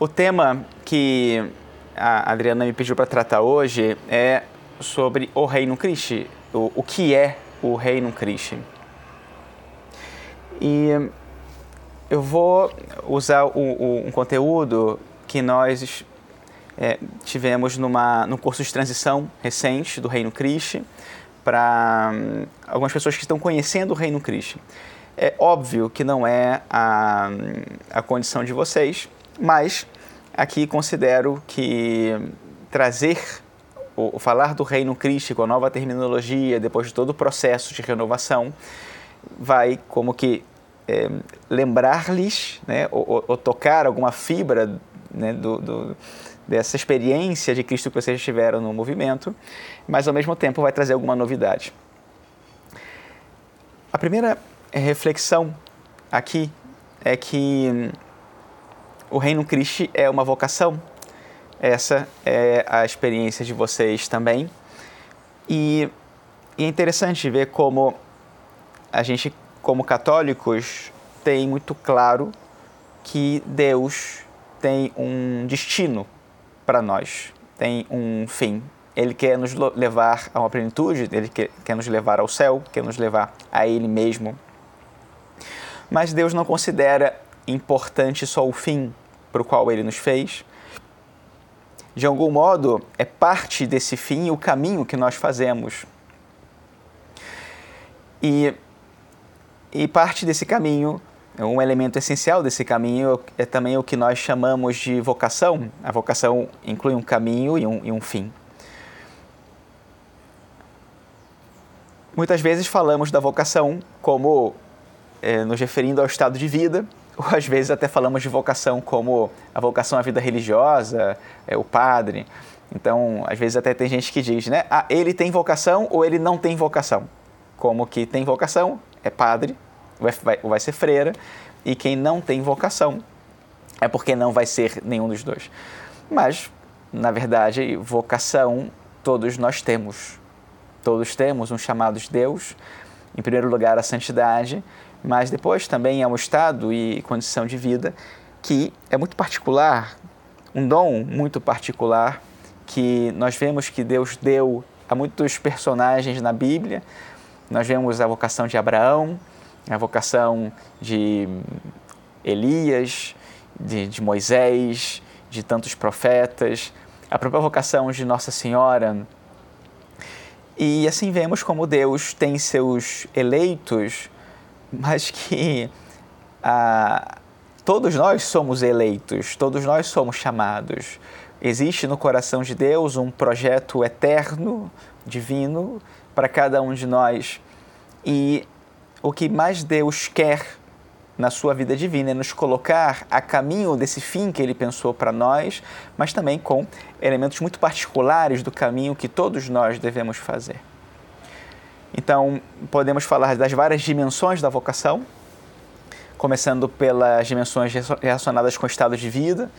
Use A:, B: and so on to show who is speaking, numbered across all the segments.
A: O tema que a Adriana me pediu para tratar hoje é sobre o Reino Cristo, o, o que é o Reino Cristo. E eu vou usar o, o, um conteúdo que nós é, tivemos numa, no curso de transição recente do Reino Cristo para hum, algumas pessoas que estão conhecendo o Reino Cristo. É óbvio que não é a, a condição de vocês, mas aqui considero que trazer o, falar do reino Cristo com a nova terminologia, depois de todo o processo de renovação, vai como que é, lembrar-lhes, né, ou, ou, tocar alguma fibra né, do, do, dessa experiência de Cristo que vocês tiveram no movimento, mas ao mesmo tempo vai trazer alguma novidade. A primeira reflexão aqui é que o Reino Cristo é uma vocação. Essa é a experiência de vocês também. E, e é interessante ver como a gente, como católicos, tem muito claro que Deus tem um destino para nós, tem um fim. Ele quer nos levar a uma plenitude, ele quer, quer nos levar ao céu, quer nos levar a Ele mesmo. Mas Deus não considera importante só o fim para o qual ele nos fez. De algum modo, é parte desse fim o caminho que nós fazemos. E, e parte desse caminho, um elemento essencial desse caminho é também o que nós chamamos de vocação. A vocação inclui um caminho e um, e um fim. Muitas vezes falamos da vocação como é, nos referindo ao estado de vida, ou às vezes até falamos de vocação como a vocação à vida religiosa, é, o padre. Então, às vezes até tem gente que diz, né? Ah, ele tem vocação ou ele não tem vocação. Como que tem vocação é padre, vai, vai, vai ser freira, e quem não tem vocação é porque não vai ser nenhum dos dois. Mas, na verdade, vocação todos nós temos. Todos temos um chamado de Deus, em primeiro lugar a santidade, mas depois também é um estado e condição de vida que é muito particular, um dom muito particular que nós vemos que Deus deu a muitos personagens na Bíblia. Nós vemos a vocação de Abraão, a vocação de Elias, de, de Moisés, de tantos profetas, a própria vocação de Nossa Senhora. E assim vemos como Deus tem seus eleitos mas que ah, todos nós somos eleitos, todos nós somos chamados. Existe no coração de Deus um projeto eterno, divino, para cada um de nós. E o que mais Deus quer na sua vida divina é nos colocar a caminho desse fim que ele pensou para nós, mas também com elementos muito particulares do caminho que todos nós devemos fazer. Então, podemos falar das várias dimensões da vocação, começando pelas dimensões relacionadas com o estado de vida,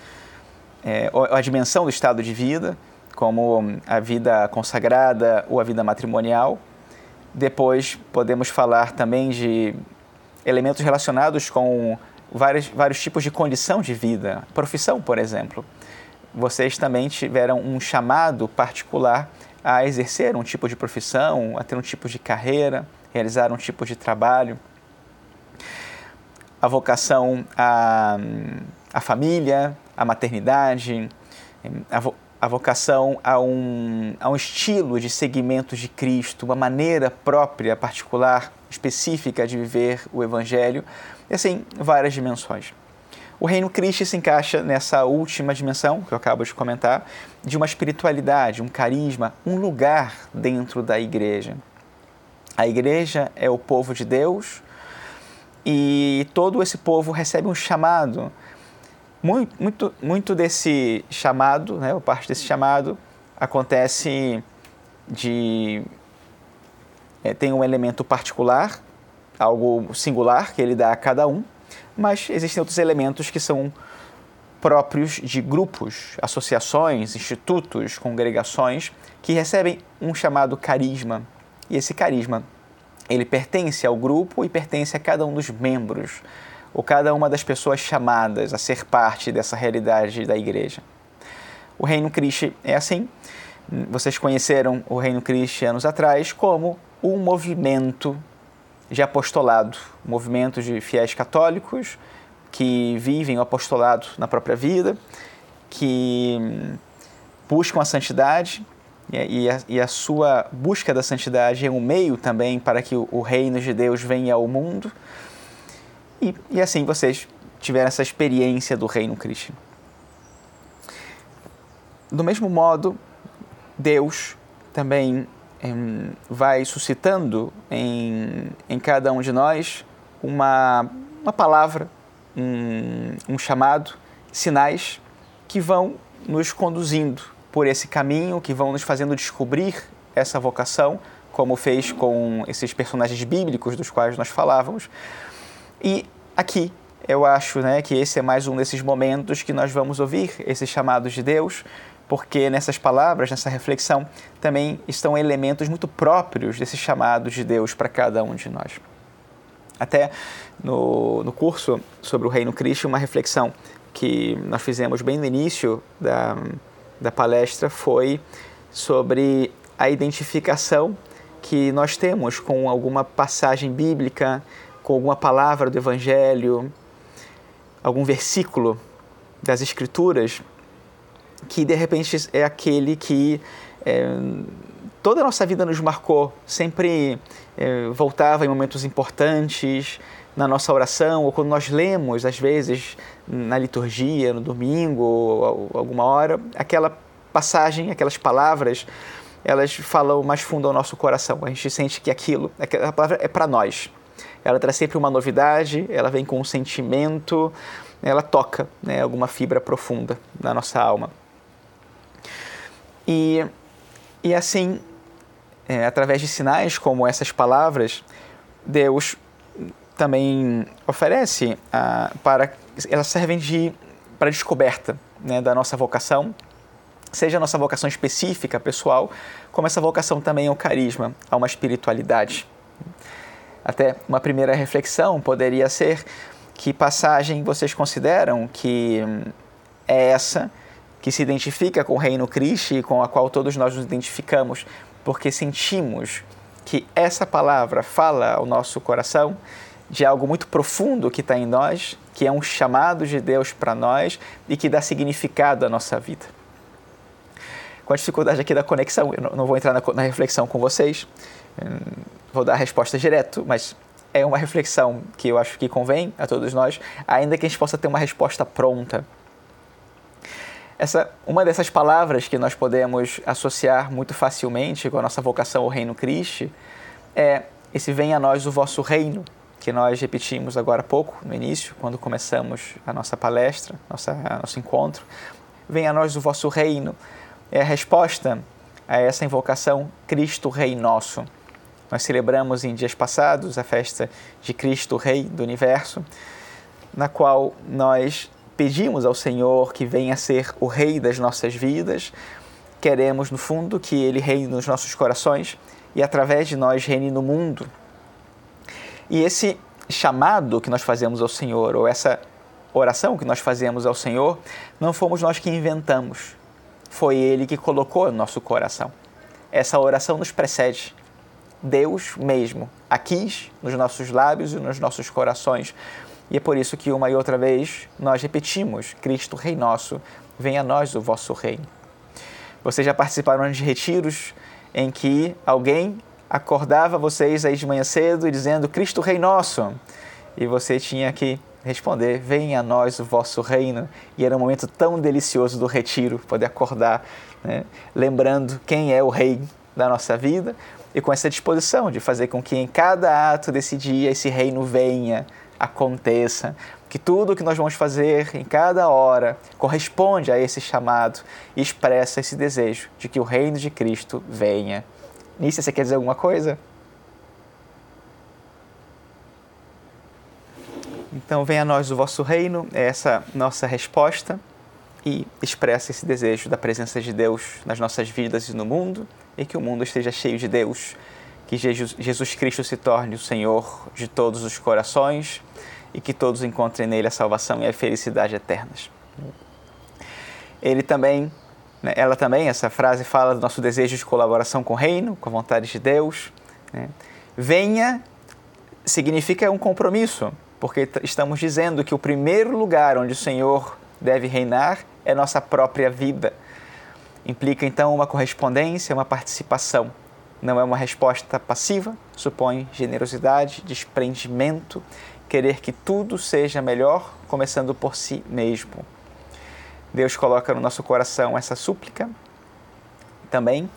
A: é, a dimensão do estado de vida, como a vida consagrada ou a vida matrimonial. Depois, podemos falar também de elementos relacionados com vários, vários tipos de condição de vida, profissão, por exemplo. Vocês também tiveram um chamado particular a exercer um tipo de profissão, a ter um tipo de carreira, realizar um tipo de trabalho. A vocação à, à família, à maternidade, a, vo, a vocação a um, a um estilo de seguimento de Cristo, uma maneira própria, particular, específica de viver o Evangelho, e assim, várias dimensões. O reino Cristo se encaixa nessa última dimensão que eu acabo de comentar, de uma espiritualidade, um carisma, um lugar dentro da igreja. A igreja é o povo de Deus e todo esse povo recebe um chamado. Muito, muito, muito desse chamado, né, parte desse chamado, acontece de. É, tem um elemento particular, algo singular que ele dá a cada um, mas existem outros elementos que são próprios de grupos, associações, institutos, congregações que recebem um chamado carisma. E esse carisma, ele pertence ao grupo e pertence a cada um dos membros. ou cada uma das pessoas chamadas a ser parte dessa realidade da igreja. O Reino Cristo é assim. Vocês conheceram o Reino Cristo anos atrás como um movimento de apostolado, um movimento de fiéis católicos que vivem o apostolado na própria vida, que buscam a santidade e a, e a, sua busca da santidade é um meio também para que o, reino de Deus venha ao mundo. E, e assim vocês tiveram essa experiência do reino Cristo. Do mesmo modo, Deus também vai suscitando em, em cada um de nós uma, uma palavra, um, um chamado, sinais que vão nos conduzindo por esse caminho, que vão nos fazendo descobrir essa vocação, como fez com esses personagens bíblicos dos quais nós falávamos. E aqui eu acho né, que esse é mais um desses momentos que nós vamos ouvir esses chamados de Deus, porque nessas palavras, nessa reflexão, também estão elementos muito próprios desses chamados de Deus para cada um de nós. Até no, no curso sobre o Reino Cristo, uma reflexão que nós fizemos bem no início da, da palestra foi sobre a identificação que nós temos com alguma passagem bíblica, com alguma palavra do Evangelho, algum versículo das Escrituras, que de repente é aquele que é, toda a nossa vida nos marcou, sempre é, voltava em momentos importantes, na nossa oração, ou quando nós lemos, às vezes, na liturgia, no domingo, ou alguma hora, aquela passagem, aquelas palavras, elas falam mais fundo ao nosso coração. A gente sente que aquilo, aquela palavra é para nós. Ela traz sempre uma novidade, ela vem com um sentimento, ela toca né, alguma fibra profunda na nossa alma. E, e assim, é, através de sinais como essas palavras, Deus também oferece ah, para elas servem de para descoberta né, da nossa vocação, seja a nossa vocação específica, pessoal, como essa vocação também ao carisma, a uma espiritualidade. Até uma primeira reflexão poderia ser que passagem vocês consideram que é essa que se identifica com o reino Cristo e com a qual todos nós nos identificamos, porque sentimos que essa palavra fala ao nosso coração de algo muito profundo que está em nós, que é um chamado de Deus para nós e que dá significado à nossa vida. Com a dificuldade aqui da conexão, eu não vou entrar na, reflexão com vocês, hum, vou dar a resposta direto, mas é uma reflexão que eu acho que convém a todos nós, ainda que a gente possa ter uma resposta pronta. Essa, uma dessas palavras que nós podemos associar muito facilmente com a nossa vocação ao Reino Cristo é esse venha a nós o vosso reino, que nós repetimos agora há pouco, no início, quando começamos a nossa palestra, nossa, nosso encontro. Venha a nós o vosso reino. É a resposta a essa invocação Cristo Rei Nosso. Nós celebramos em dias passados a festa de Cristo Rei do Universo, na qual nós pedimos ao Senhor que venha ser o Rei das nossas vidas. Queremos, no fundo, que Ele reine nos nossos corações e, através de nós, reine no mundo e esse chamado que nós fazemos ao Senhor, ou essa oração que nós fazemos ao Senhor, não fomos nós que inventamos, foi Ele que colocou no nosso coração. Essa oração nos precede. Deus mesmo a quis nos nossos lábios e nos nossos corações. E é por isso que uma e outra vez nós repetimos: Cristo, Rei nosso, venha a nós o vosso reino. Vocês já participaram de retiros em que alguém acordava vocês aí de manhã cedo dizendo Cristo Rei Nosso. E você tinha que responder: Venha a nós o vosso reino. E era um momento tão delicioso do retiro, poder acordar, né? lembrando quem é o Rei da nossa vida e com essa disposição de fazer com que em cada ato desse dia esse reino venha, aconteça, que tudo o que nós vamos fazer em cada hora corresponde a esse chamado e expressa esse desejo de que o reino de Cristo venha. Nícia, você quer dizer alguma coisa? Então, venha a nós o vosso reino, é essa nossa resposta e expressa esse desejo da presença de Deus nas nossas vidas e no mundo e que o mundo esteja cheio de Deus, que Jesus Cristo se torne o Senhor de todos os corações e que todos encontrem nele a salvação e a felicidade eternas. Ele também, né, ela também, essa frase fala do nosso desejo de colaboração com o reino, com a vontade de Deus. Né? Venha significa um compromisso, porque estamos dizendo que o primeiro lugar onde o Senhor deve reinar é nossa própria vida. Implica então uma correspondência, uma participação. Não é uma resposta passiva, supõe generosidade, desprendimento, querer que tudo seja melhor, começando por si mesmo. Deus coloca no nosso coração essa súplica também.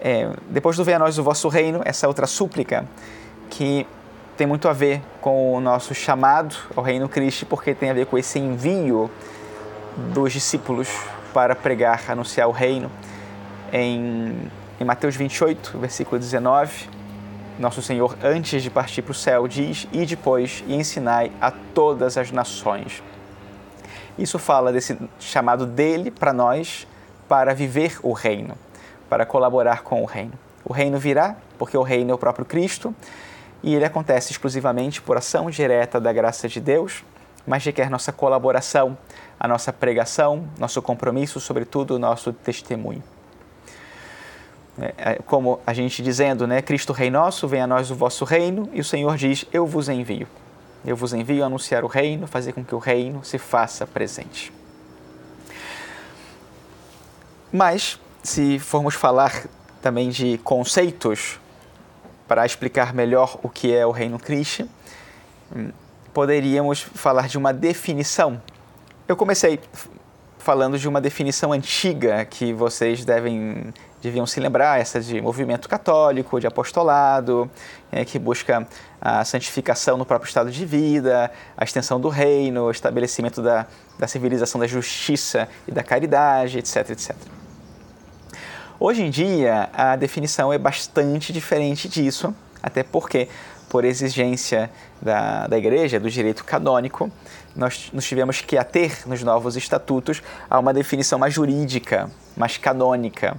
A: É, depois do Venha a nós o vosso reino, essa outra súplica que tem muito a ver com o nosso chamado ao reino Cristo, porque tem a ver com esse envio dos discípulos para pregar, anunciar o reino. Em, em Mateus 28, versículo 19, nosso Senhor, antes de partir para o céu, diz: E depois e ensinai a todas as nações. Isso fala desse chamado dele para nós para viver o reino, para colaborar com o reino. O reino virá, porque o reino é o próprio Cristo, e ele acontece exclusivamente por ação direta da graça de Deus, mas requer nossa colaboração, a nossa pregação, nosso compromisso, sobretudo o nosso testemunho. É, é, como a gente dizendo, né, Cristo Rei nosso, venha a nós o vosso reino, e o Senhor diz: Eu vos envio. Eu vos envio a anunciar o reino, fazer com que o reino se faça presente. Mas, se formos falar também de conceitos para explicar melhor o que é o reino Cristo, hum, poderíamos falar de uma definição. Eu comecei falando de uma definição antiga que vocês devem deviam se lembrar, essa de movimento católico, de apostolado, é, que busca a santificação no próprio estado de vida, a extensão do reino, o estabelecimento da, da civilização da justiça e da caridade, etc, etc. Hoje em dia, a definição é bastante diferente disso, até porque, por exigência da, da Igreja, do direito canônico, nós nos tivemos que ater nos novos estatutos a uma definição mais jurídica, mais canônica.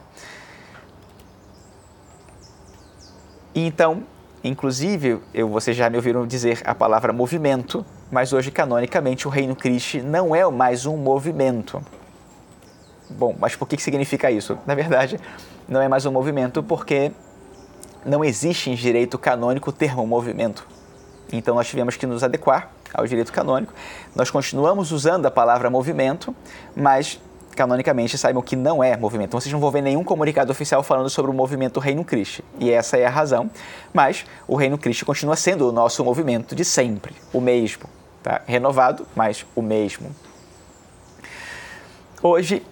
A: E então, inclusive, eu, vocês já me ouviram dizer a palavra movimento, mas hoje, canonicamente, o Reino Cristo não é mais um movimento. Bom, mas por que significa isso? Na verdade, não é mais um movimento porque não existe em direito canônico o termo movimento. Então nós tivemos que nos adequar ao direito canônico. Nós continuamos usando a palavra movimento, mas canonicamente saibam que não é movimento. Então, vocês não vão ver nenhum comunicado oficial falando sobre o movimento Reino Cristo. E essa é a razão. Mas o Reino Cristo continua sendo o nosso movimento de sempre, o mesmo. Tá? Renovado, mas o mesmo. Hoje,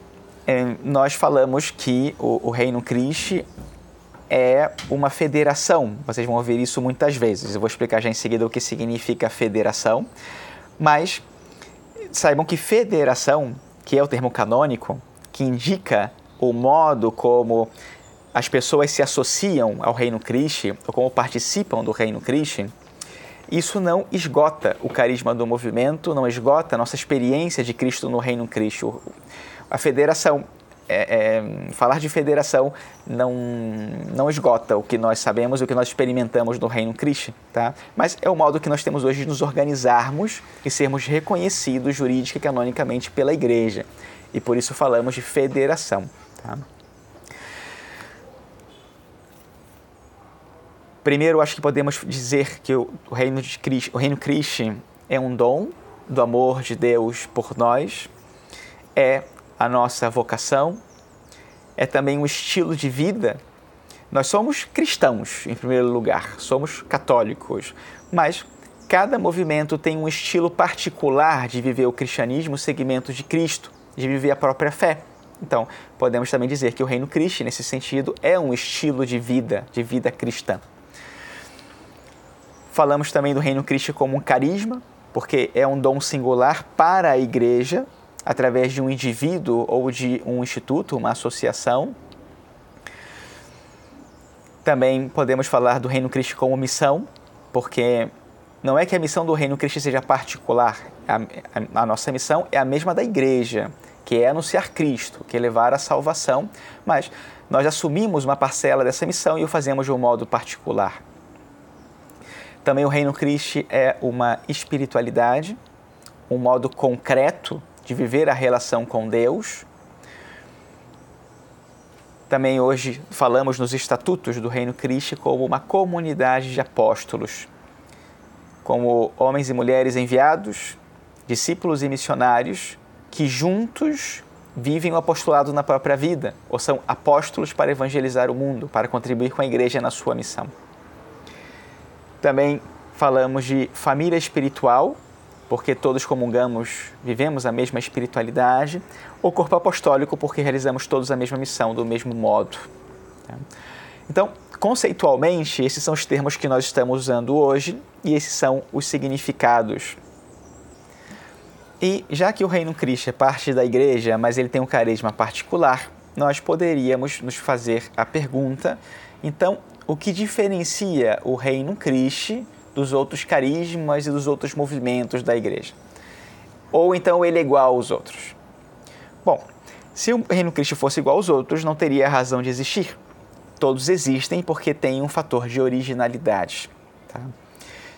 A: eh, nós falamos que o, Reino Cristo é uma federação. Vocês vão ouvir isso muitas vezes. Eu vou explicar já em seguida o que significa federação. Mas saibam que federação que é o termo canônico, que indica o modo como as pessoas se associam ao Reino Cristo ou como participam do Reino Cristo, isso não esgota o carisma do movimento, não esgota a nossa experiência de Cristo no Reino Cristo. A federação, é, é, falar de federação não, não esgota o que nós sabemos o que nós experimentamos no Reino Cristo, tá? mas é o modo que nós temos hoje de nos organizarmos e sermos reconhecidos jurídica e canonicamente pela Igreja. E por isso falamos de federação. Tá? Primeiro, acho que podemos dizer que o reino de Cristo, o reino Cristo é um dom do amor de Deus por nós, é a nossa vocação, é também um estilo de vida. Nós somos cristãos, em primeiro lugar, somos católicos, mas cada movimento tem um estilo particular de viver o cristianismo, o segmento de Cristo, de viver a própria fé. Então, podemos também dizer que o reino Cristo, nesse sentido, é um estilo de vida, de vida cristã. Falamos também do reino Cristo como um carisma, porque é um dom singular para a igreja, através de um indivíduo ou de um instituto, uma associação. Também podemos falar do Reino Cristo como missão, porque não é que a missão do Reino Cristo seja particular, a, a, a, nossa missão é a mesma da igreja, que é anunciar Cristo, que é levar a salvação, mas nós assumimos uma parcela dessa missão e o fazemos de um modo particular. Também o Reino Cristo é uma espiritualidade, um modo concreto de viver a relação com Deus. Também hoje falamos nos estatutos do Reino Cristo como uma comunidade de apóstolos, como homens e mulheres enviados, discípulos e missionários que juntos vivem o apostolado na própria vida, ou são apóstolos para evangelizar o mundo, para contribuir com a igreja na sua missão. Também falamos de família espiritual, porque todos comungamos, vivemos a mesma espiritualidade, ou corpo apostólico, porque realizamos todos a mesma missão, do mesmo modo. Tá? Então, conceitualmente, esses são os termos que nós estamos usando hoje e esses são os significados. E já que o Reino Cristo é parte da igreja, mas ele tem um carisma particular, nós poderíamos nos fazer a pergunta: então, o que diferencia o Reino Cristo dos outros carismas e dos outros movimentos da igreja? Ou então ele é igual aos outros? Bom, se o Reino Cristo fosse igual aos outros, não teria razão de existir. Todos existem porque tem um fator de originalidade. Tá?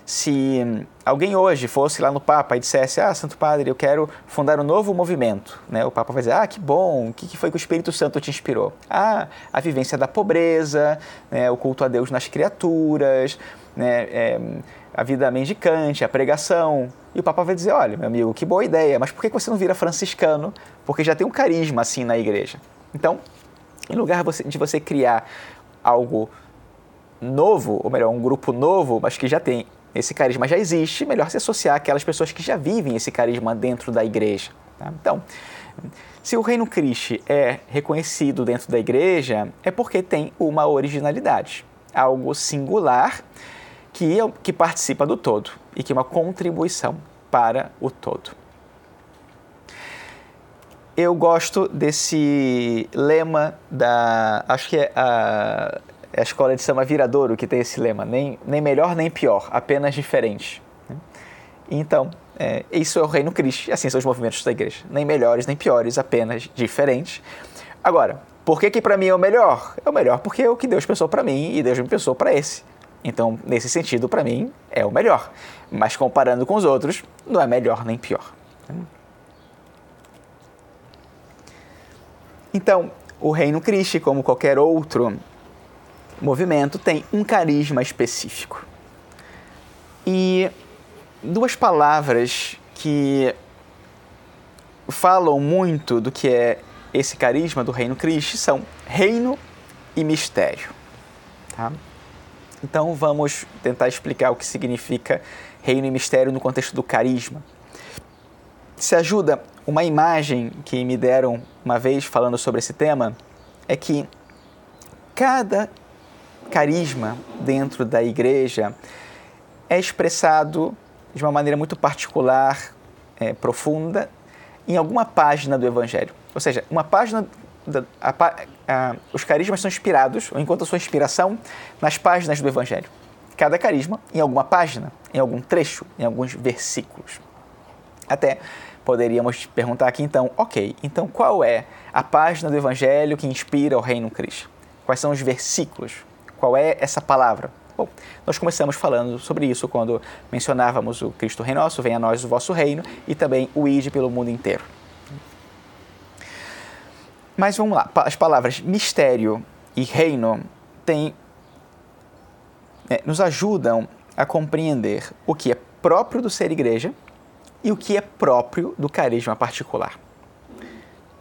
A: Se alguém hoje fosse lá no Papa e dissesse: Ah, Santo Padre, eu quero fundar um novo movimento, né? o Papa vai dizer: Ah, que bom, o que foi que o Espírito Santo te inspirou? Ah, a vivência da pobreza, né? o culto a Deus nas criaturas, né? É, a vida mendicante, a pregação. E o Papa vai dizer: Olha, meu amigo, que boa ideia, mas por que você não vira franciscano? Porque já tem um carisma assim na igreja. Então, em lugar de você criar algo novo, ou melhor, um grupo novo, mas que já tem esse carisma já existe, melhor se associar àquelas pessoas que já vivem esse carisma dentro da igreja. Tá? Então, se o Reino Cristo é reconhecido dentro da igreja, é porque tem uma originalidade, algo singular que, é, que participa do todo e que é uma contribuição para o todo. Eu gosto desse lema da. Acho que é a é a escola de samba Viradouro que tem esse lema, nem, nem melhor nem pior, apenas diferente. Né? Então, é, isso é o reino Cristo, assim são os movimentos da igreja, nem melhores nem piores, apenas diferentes. Agora, por que que para mim é o melhor? É o melhor porque é o que Deus pensou para mim e Deus me pensou para esse. Então, nesse sentido, para mim, é o melhor. Mas comparando com os outros, não é melhor nem pior. Então, o reino Cristo, como qualquer outro movimento tem um carisma específico. E duas palavras que falam muito do que é esse carisma do Reino Cristo são reino e mistério. Tá? Então vamos tentar explicar o que significa reino e mistério no contexto do carisma. Se ajuda, uma imagem que me deram uma vez falando sobre esse tema é que cada carisma dentro da igreja é expressado de uma maneira muito particular, é, profunda, em alguma página do Evangelho. Ou seja, uma página. Da, a, a, os carismas são inspirados, ou a sua inspiração, nas páginas do Evangelho. Cada carisma em alguma página, em algum trecho, em alguns versículos. Até poderíamos perguntar aqui então, ok, então qual é a página do Evangelho que inspira o Reino Cristo? Quais são os versículos qual é essa palavra? Bom, nós começamos falando sobre isso quando mencionávamos o Cristo Rei Nosso, venha a nós o vosso reino, e também o ide pelo mundo inteiro. Mas vamos lá, as palavras mistério e reino têm, é, nos ajudam a compreender o que é próprio do ser igreja e o que é próprio do carisma particular.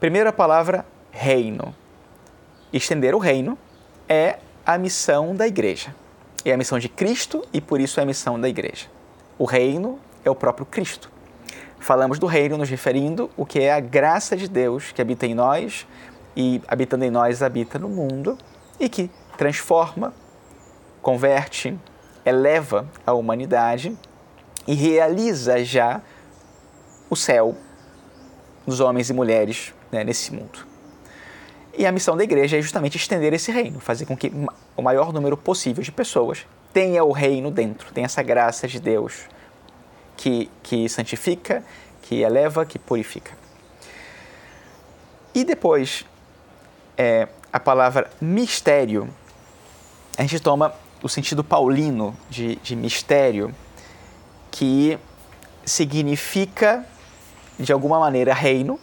A: Primeira palavra, reino. Estender o reino é a missão da igreja. É a missão de Cristo e por isso é a missão da igreja. O reino é o próprio Cristo. Falamos do reino nos referindo o que é a graça de Deus que habita em nós e habitando em nós habita no mundo e que transforma, converte, eleva a humanidade e realiza já o céu dos homens e mulheres né, nesse mundo. E a missão da igreja é justamente estender esse reino, fazer com que o maior número possível de pessoas tenha o reino dentro, tenha essa graça de Deus que, que santifica, que eleva, que purifica. E depois, é, a palavra mistério, a gente toma o sentido paulino de, de mistério, que significa, de alguma maneira, reino.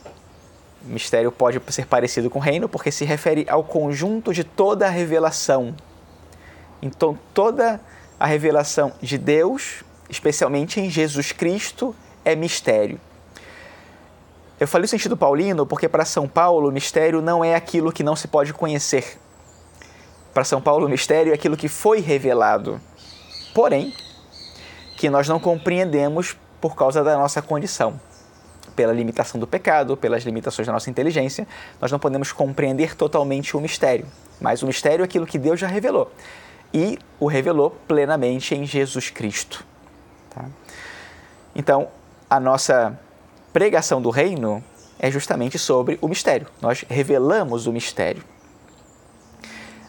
A: Mistério pode ser parecido com reino, porque se refere ao conjunto de toda a revelação. Então, toda a revelação de Deus, especialmente em Jesus Cristo, é mistério. Eu falei o sentido paulino porque para São Paulo, mistério não é aquilo que não se pode conhecer. Para São Paulo, mistério é aquilo que foi revelado, porém, que nós não compreendemos por causa da nossa condição. Pela limitação do pecado, pelas limitações da nossa inteligência, nós não podemos compreender totalmente o mistério. Mas o mistério é aquilo que Deus já revelou. E o revelou plenamente em Jesus Cristo. Então, a nossa pregação do reino é justamente sobre o mistério. Nós revelamos o mistério.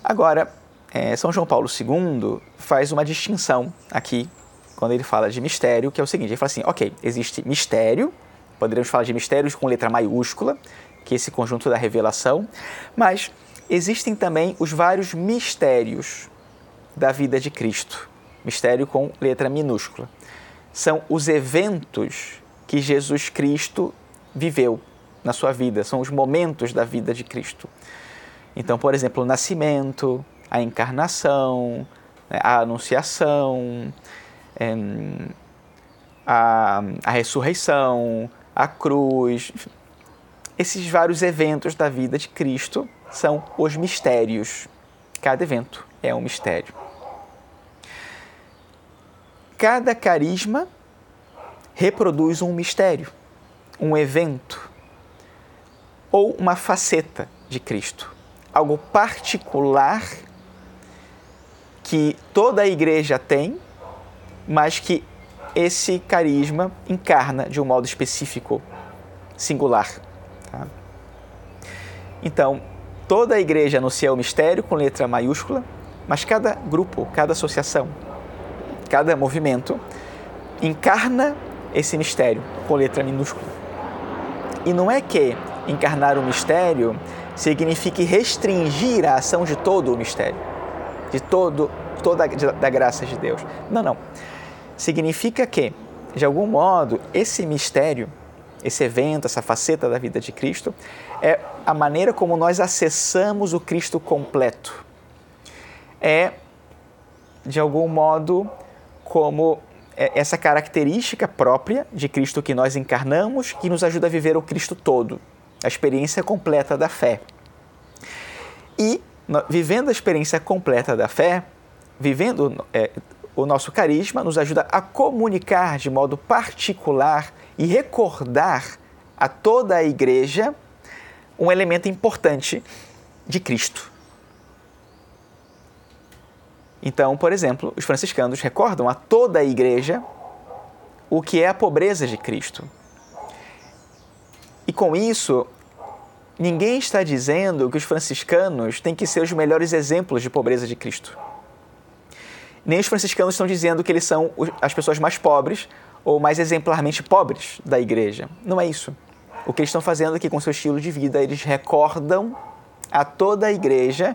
A: Agora, é, São João Paulo II faz uma distinção aqui, quando ele fala de mistério, que é o seguinte: ele fala assim, ok, existe mistério, poderíamos falar de mistérios com letra maiúscula, que é esse conjunto da revelação, mas existem também os vários mistérios da vida de Cristo. Mistério com letra minúscula. São os eventos que Jesus Cristo viveu na sua vida, são os momentos da vida de Cristo. Então, por exemplo, o nascimento, a encarnação, né, a anunciação, a, a ressurreição, a cruz. Esses vários eventos da vida de Cristo são os mistérios. Cada evento é um mistério. Cada carisma reproduz um mistério, um evento ou uma faceta de Cristo, algo particular que toda a igreja tem, mas que esse carisma encarna de um modo específico, singular. Tá? Então, toda a igreja anuncia o mistério com letra maiúscula, mas cada grupo, cada associação, cada movimento encarna esse mistério com letra minúscula. E não é que encarnar o mistério signifique restringir a ação de todo o mistério, de todo toda da graça de Deus. Não, não. Significa que, de algum modo, esse mistério, esse evento, essa faceta da vida de Cristo, é a maneira como nós acessamos o Cristo completo. É, de algum modo, como é essa característica própria de Cristo que nós encarnamos que nos ajuda a viver o Cristo todo, a experiência completa da fé. E vivendo a experiência completa da fé, vivendo é, o nosso carisma, nos ajuda a comunicar de modo particular e recordar a toda a igreja um elemento importante de Cristo. Então, por exemplo, os franciscanos recordam a toda a igreja o que é a pobreza de Cristo. E com isso, ninguém está dizendo que os franciscanos têm que ser os melhores exemplos de pobreza de Cristo. Nem os franciscanos estão dizendo que eles são as pessoas mais pobres ou mais exemplarmente pobres da igreja. Não é isso. O que eles estão fazendo aqui com seu estilo de vida, eles recordam a toda a igreja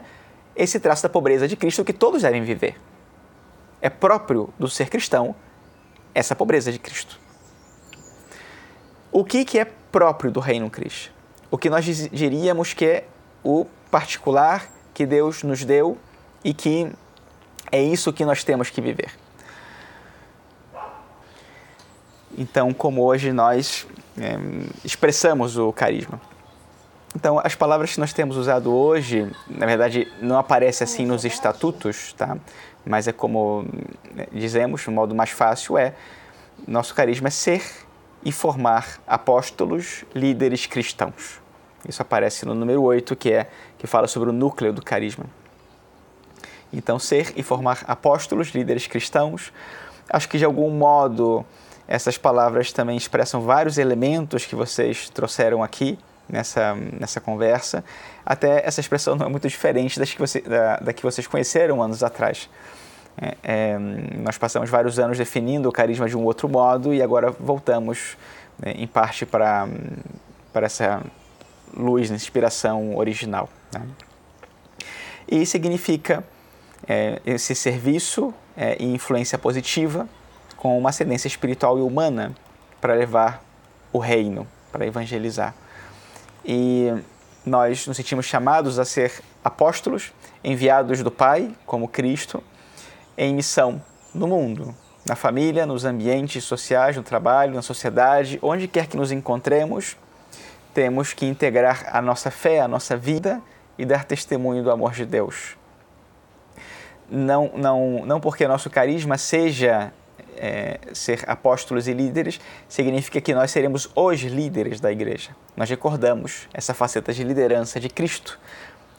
A: esse traço da pobreza de Cristo que todos devem viver. É próprio do ser cristão essa pobreza de Cristo. O que, que é próprio do reino Cristo? O que nós diríamos que é o particular que Deus nos deu e que é isso que nós temos que viver. Então, como hoje nós é, expressamos o carisma. Então, as palavras que nós temos usado hoje, na verdade, não aparece assim nos estatutos, tá? Mas é como né, dizemos, um modo mais fácil é nosso carisma é ser e formar apóstolos, líderes cristãos. Isso aparece no número 8, que é que fala sobre o núcleo do carisma. Então, ser e formar apóstolos, líderes cristãos. Acho que de algum modo essas palavras também expressam vários elementos que vocês trouxeram aqui nessa, nessa conversa. Até essa expressão não é muito diferente das que você, da, da que vocês conheceram anos atrás. É, é, nós passamos vários anos definindo o carisma de um outro modo e agora voltamos, né, em parte, para, essa luz, inspiração original. Né? E significa é, esse serviço é, e influência positiva com uma ascendência espiritual e humana para levar o reino, para evangelizar. E nós nos sentimos chamados a ser apóstolos, enviados do Pai, como Cristo, em missão no mundo, na família, nos ambientes sociais, no trabalho, na sociedade, onde quer que nos encontremos, temos que integrar a nossa fé, a nossa vida e dar testemunho do amor de Deus. Não, não, não porque nosso carisma seja é, ser apóstolos e líderes, significa que nós seremos os líderes da igreja. Nós recordamos essa faceta de liderança de Cristo.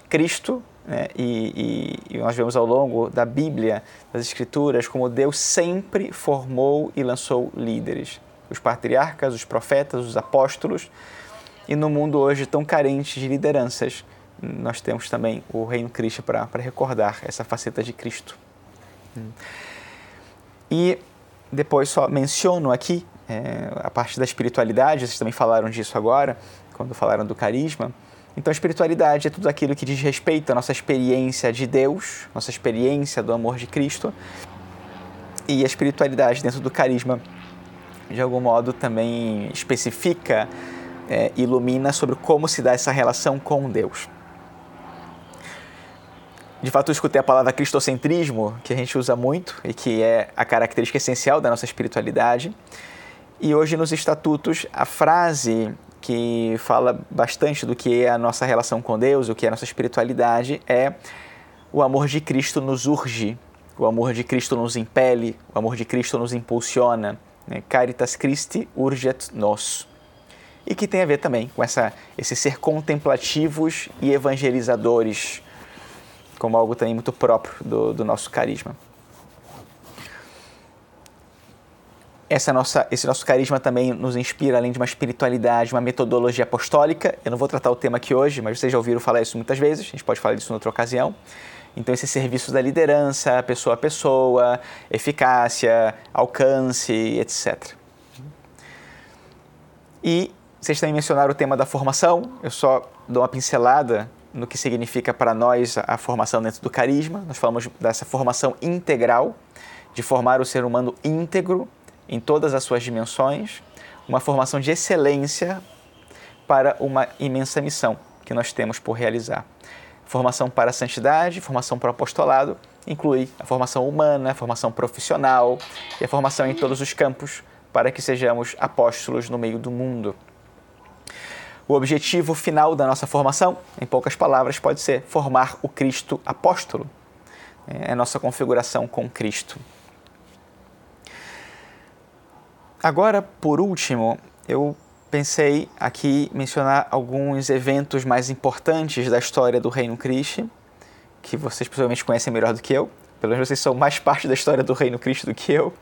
A: Cristo, né, e, e, e nós vemos ao longo da Bíblia, das Escrituras, como Deus sempre formou e lançou líderes. Os patriarcas, os profetas, os apóstolos. E no mundo hoje tão carente de lideranças, nós temos também o Reino Cristo para recordar essa faceta de Cristo. E depois só menciono aqui é, a parte da espiritualidade, vocês também falaram disso agora, quando falaram do carisma. Então, a espiritualidade é tudo aquilo que diz respeito à nossa experiência de Deus, nossa experiência do amor de Cristo. E a espiritualidade dentro do carisma, de algum modo, também especifica, é, ilumina sobre como se dá essa relação com Deus. De fato, eu escutei a palavra cristocentrismo, que a gente usa muito e que é a característica essencial da nossa espiritualidade. E hoje, nos estatutos, a frase que fala bastante do que é a nossa relação com Deus, o que é a nossa espiritualidade, é o amor de Cristo nos urge, o amor de Cristo nos impele, o amor de Cristo nos impulsiona. Né? Caritas Christi urget nos. E que tem a ver também com essa, esse ser contemplativos e evangelizadores, como algo também muito próprio do, do nosso carisma. essa nossa, esse nosso carisma também nos inspira, além de uma espiritualidade, uma metodologia apostólica. Eu não vou tratar o tema aqui hoje, mas vocês já ouviram falar isso muitas vezes, a gente pode falar disso em outra ocasião. Então, esse serviço da liderança, pessoa a pessoa, eficácia, alcance, etc. E vocês também mencionaram o tema da formação, eu só dou uma pincelada no que significa para nós a formação dentro do carisma. Nós falamos dessa formação integral, de formar o ser humano íntegro em todas as suas dimensões, uma formação de excelência para uma imensa missão que nós temos por realizar. Formação para a santidade, formação para o apostolado, inclui a formação humana, a formação profissional e a formação em todos os campos para que sejamos apóstolos no meio do mundo. O objetivo final da nossa formação, em poucas palavras, pode ser formar o Cristo apóstolo. É a nossa configuração com Cristo. Agora, por último, eu pensei aqui mencionar alguns eventos mais importantes da história do Reino Cristo, que vocês possivelmente conhecem melhor do que eu. Pelo menos vocês são mais parte da história do Reino Cristo do que eu.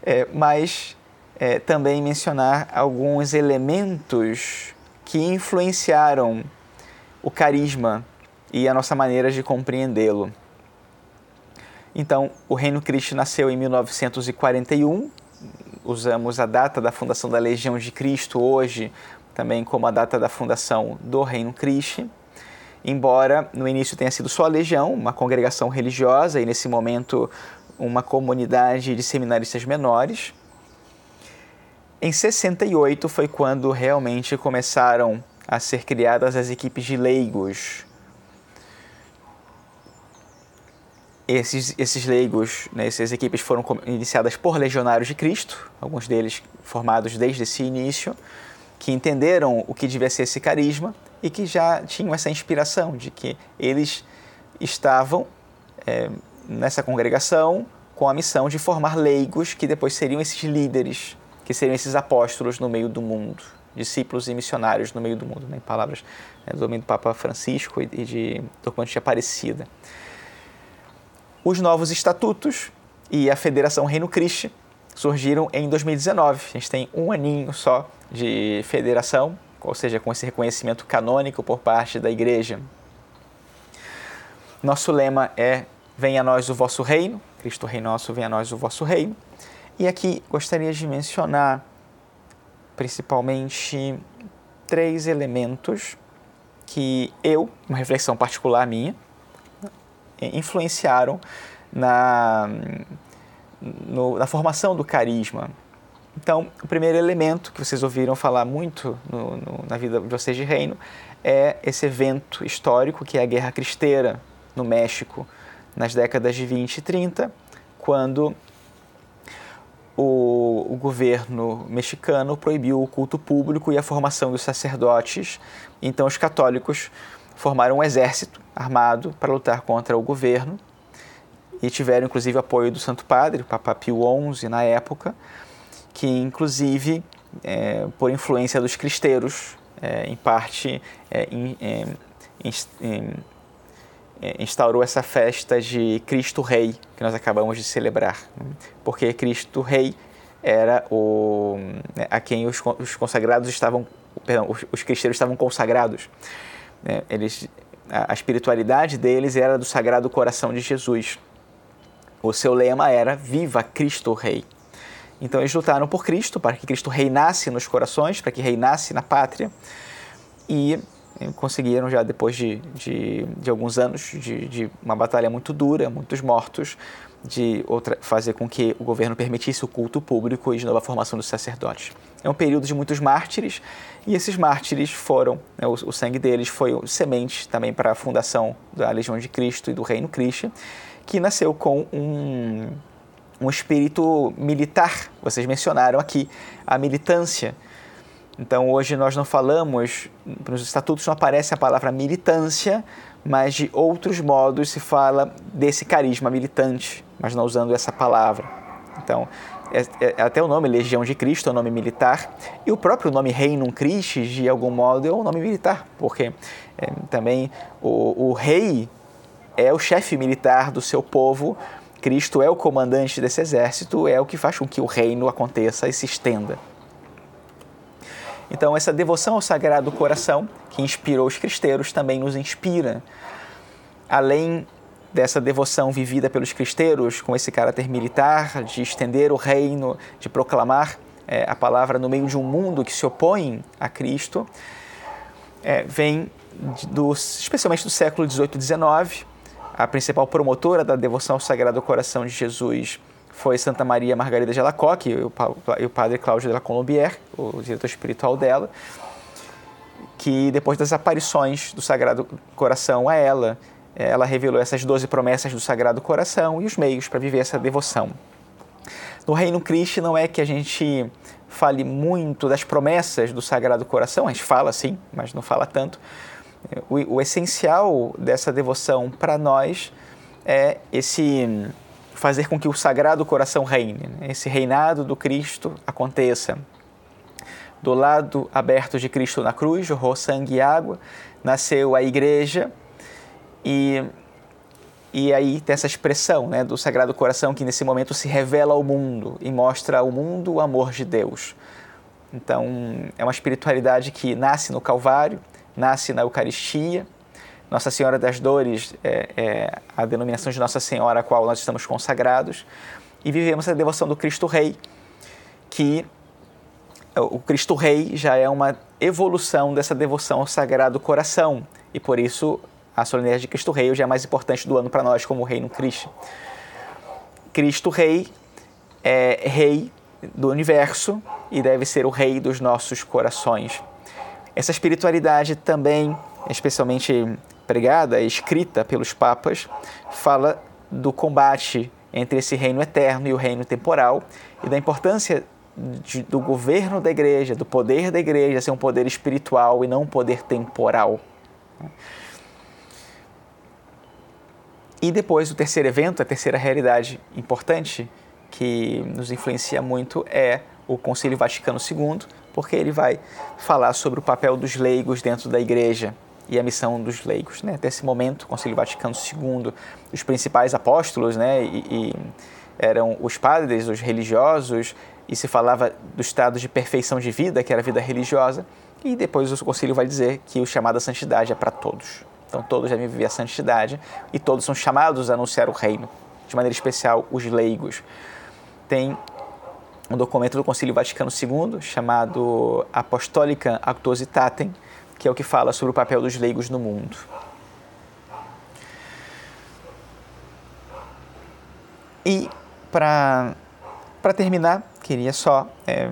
A: É, mas é, também mencionar alguns elementos que influenciaram o carisma e a nossa maneira de compreendê-lo. Então, o Reino Cristo nasceu em 1941 usamos a data da fundação da Legião de Cristo hoje também como a data da fundação do Reino Cristo. Embora no início tenha sido só a Legião, uma congregação religiosa, e nesse momento uma comunidade de seminaristas menores. Em 68 foi quando realmente começaram a ser criadas as equipes de leigos, esses, esses leigos, né, essas equipes foram iniciadas por legionários de Cristo, alguns deles formados desde esse início, que entenderam o que devia ser esse carisma e que já tinham essa inspiração de que eles estavam é, nessa congregação com a missão de formar leigos que depois seriam esses líderes, que seriam esses apóstolos no meio do mundo, discípulos e missionários no meio do mundo, né, em palavras né, do domínio do Papa Francisco e de documentos de Aparecida os novos estatutos e a Federação Reino Cristo surgiram em 2019. A gente tem um aninho só de federação, ou seja, com esse reconhecimento canônico por parte da Igreja. Nosso lema é Venha a nós o vosso reino, Cristo Rei nosso, venha a nós o vosso reino. E aqui gostaria de mencionar principalmente três elementos que eu, uma reflexão particular minha, influenciaram na, no, na formação do carisma. Então, o primeiro elemento que vocês ouviram falar muito no, no, na vida de vocês de reino é esse evento histórico que é a Guerra Cristeira no México, nas décadas de 20 e 30, quando o, o, governo mexicano proibiu o culto público e a formação dos sacerdotes. Então, os católicos formaram um exército armado para lutar contra o governo e tiveram, inclusive, apoio do Santo Padre, o Papa Pio XI, na época, que, inclusive, é, por influência dos cristeiros, é, em parte, é, em, em, é, instaurou essa festa de Cristo Rei, que nós acabamos de celebrar. Porque Cristo Rei era o, né, a quem os, os consagrados estavam, perdão, os, os cristãos estavam consagrados. Né? Eles, a, a espiritualidade deles era do Sagrado Coração de Jesus. O seu lema era Viva Cristo Rei. Então eles lutaram por Cristo, para que Cristo reinasse nos corações, para que reinasse na pátria. E conseguiram já depois de, de, de alguns anos de, de, uma batalha muito dura, muitos mortos, de outra, fazer com que o governo permitisse o culto público e de novo a formação dos sacerdotes. É um período de muitos mártires e esses mártires foram, né, o, o, sangue deles foi semente também para a fundação da Legião de Cristo e do Reino Cristo, que nasceu com um, um espírito militar. Vocês mencionaram aqui a militância então hoje nós não falamos, nos estatutos não aparece a palavra militância, mas de outros modos se fala desse carisma militante, mas não usando essa palavra. Então, é, é, até o nome Legião de Cristo é um nome militar, e o próprio nome Reino Christi, de algum modo, é um nome militar, porque é, também o, o rei é o chefe militar do seu povo, Cristo é o comandante desse exército, é o que faz com que o reino aconteça e se estenda. Então, essa devoção ao Sagrado Coração, que inspirou os cristeiros, também nos inspira. Além dessa devoção vivida pelos cristeiros, com esse caráter militar, de estender o reino, de proclamar é, a palavra no meio de um mundo que se opõe a Cristo, é, vem especialmente do século XVIII e XIX. A principal promotora da devoção ao Sagrado Coração de Jesus foi Santa Maria Margarida de Alacoque e o padre Cláudio de la Colombière, o diretor espiritual dela, que depois das aparições do Sagrado Coração a ela, eh, ela revelou essas doze promessas do Sagrado Coração e os meios para viver essa devoção. No Reino Cristo não é que a gente fale muito das promessas do Sagrado Coração, a gente fala sim, mas não fala tanto. O, o essencial dessa devoção para nós é esse fazer com que o Sagrado Coração reine, né? esse reinado do Cristo aconteça. Do lado aberto de Cristo na cruz, jorrou sangue e água, nasceu a igreja e, e aí tem essa expressão né, do Sagrado Coração que nesse momento se revela ao mundo e mostra ao mundo o amor de Deus. Então é uma espiritualidade que nasce no Calvário, nasce na Eucaristia nossa Senhora das Dores é, é, a denominação de Nossa Senhora a qual nós estamos consagrados e vivemos a devoção do Cristo Rei, que o Cristo Rei já é uma evolução dessa devoção ao Sagrado Coração e por isso a solenidade de Cristo Rei hoje é mais importante do ano para nós como Reino Cristo. Cristo Rei é Rei do universo e deve ser o Rei dos nossos corações. Essa espiritualidade também, especialmente pregada, escrita pelos papas, fala do combate entre esse reino eterno e o reino temporal e da importância de, do governo da igreja, do poder da igreja ser um poder espiritual e não um poder temporal. E depois, o terceiro evento, a terceira realidade importante que nos influencia muito é o Concílio Vaticano II, porque ele vai falar sobre o papel dos leigos dentro da igreja e a missão dos leigos. Né? Até esse momento, o Concílio Vaticano II, os principais apóstolos né? e, e eram os padres, os religiosos, e se falava do estado de perfeição de vida, que era a vida religiosa, e depois o concílio vai dizer que o chamado à santidade é para todos. Então todos devem viver a santidade e todos são chamados a anunciar o reino, de maneira especial os leigos. Tem um documento do Concílio Vaticano II chamado Apostolica Actuositatem, que é o que fala sobre o papel dos leigos no mundo. E para terminar, queria só é,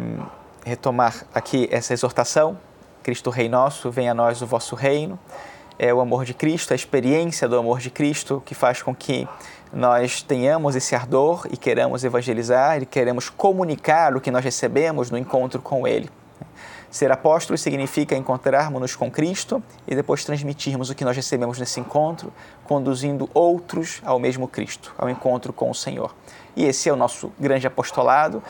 A: retomar aqui essa exortação. Cristo Rei Nosso, venha a nós o vosso reino. É o amor de Cristo, a experiência do amor de Cristo que faz com que nós tenhamos esse ardor e queremos evangelizar e queremos comunicar o que nós recebemos no encontro com Ele. Ser apóstolo significa encontrarmos-nos com Cristo e depois transmitirmos o que nós recebemos nesse encontro, conduzindo outros ao mesmo Cristo, ao encontro com o Senhor. E esse é o nosso grande apostolado,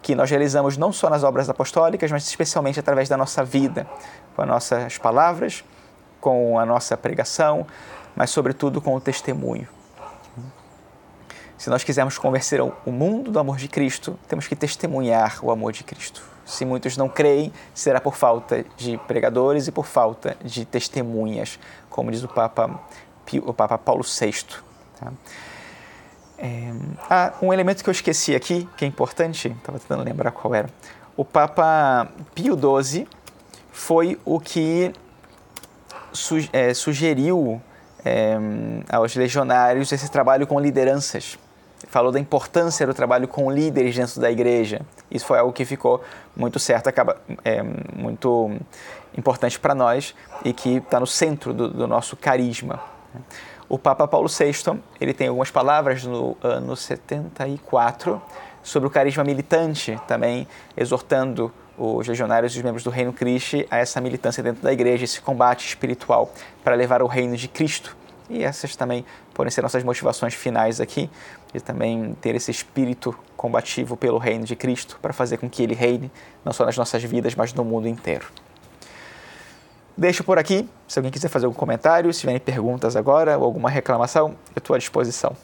A: que nós realizamos não só nas obras apostólicas, mas especialmente através da nossa vida, com as nossas palavras, com a nossa pregação, mas sobretudo com o testemunho. Se nós quisermos convencer o mundo do amor de Cristo, temos que testemunhar o amor de Cristo. Se muitos não creem, será por falta de pregadores e por falta de testemunhas, como diz o Papa, o Papa Paulo VI. Tá? É, ah, um elemento que eu esqueci aqui, que é importante, estava tentando lembrar qual era. O Papa Pio XII foi o que é, sugeriu é, aos legionários esse trabalho com lideranças falou da importância do trabalho com líderes dentro da igreja. Isso foi algo que ficou muito certo, acaba, é, muito importante para nós e que está no centro do, do, nosso carisma. O Papa Paulo VI ele tem algumas palavras no ano 74 sobre o carisma militante, também exortando os legionários e os membros do Reino Cristo a essa militância dentro da igreja, esse combate espiritual para levar o reino de Cristo e essas também podem ser nossas motivações finais aqui, de também ter esse espírito combativo pelo reino de Cristo, para fazer com que ele reine, não só nas nossas vidas, mas no mundo inteiro. Deixo por aqui. Se alguém quiser fazer algum comentário, se tiverem perguntas agora ou alguma reclamação, eu estou à disposição.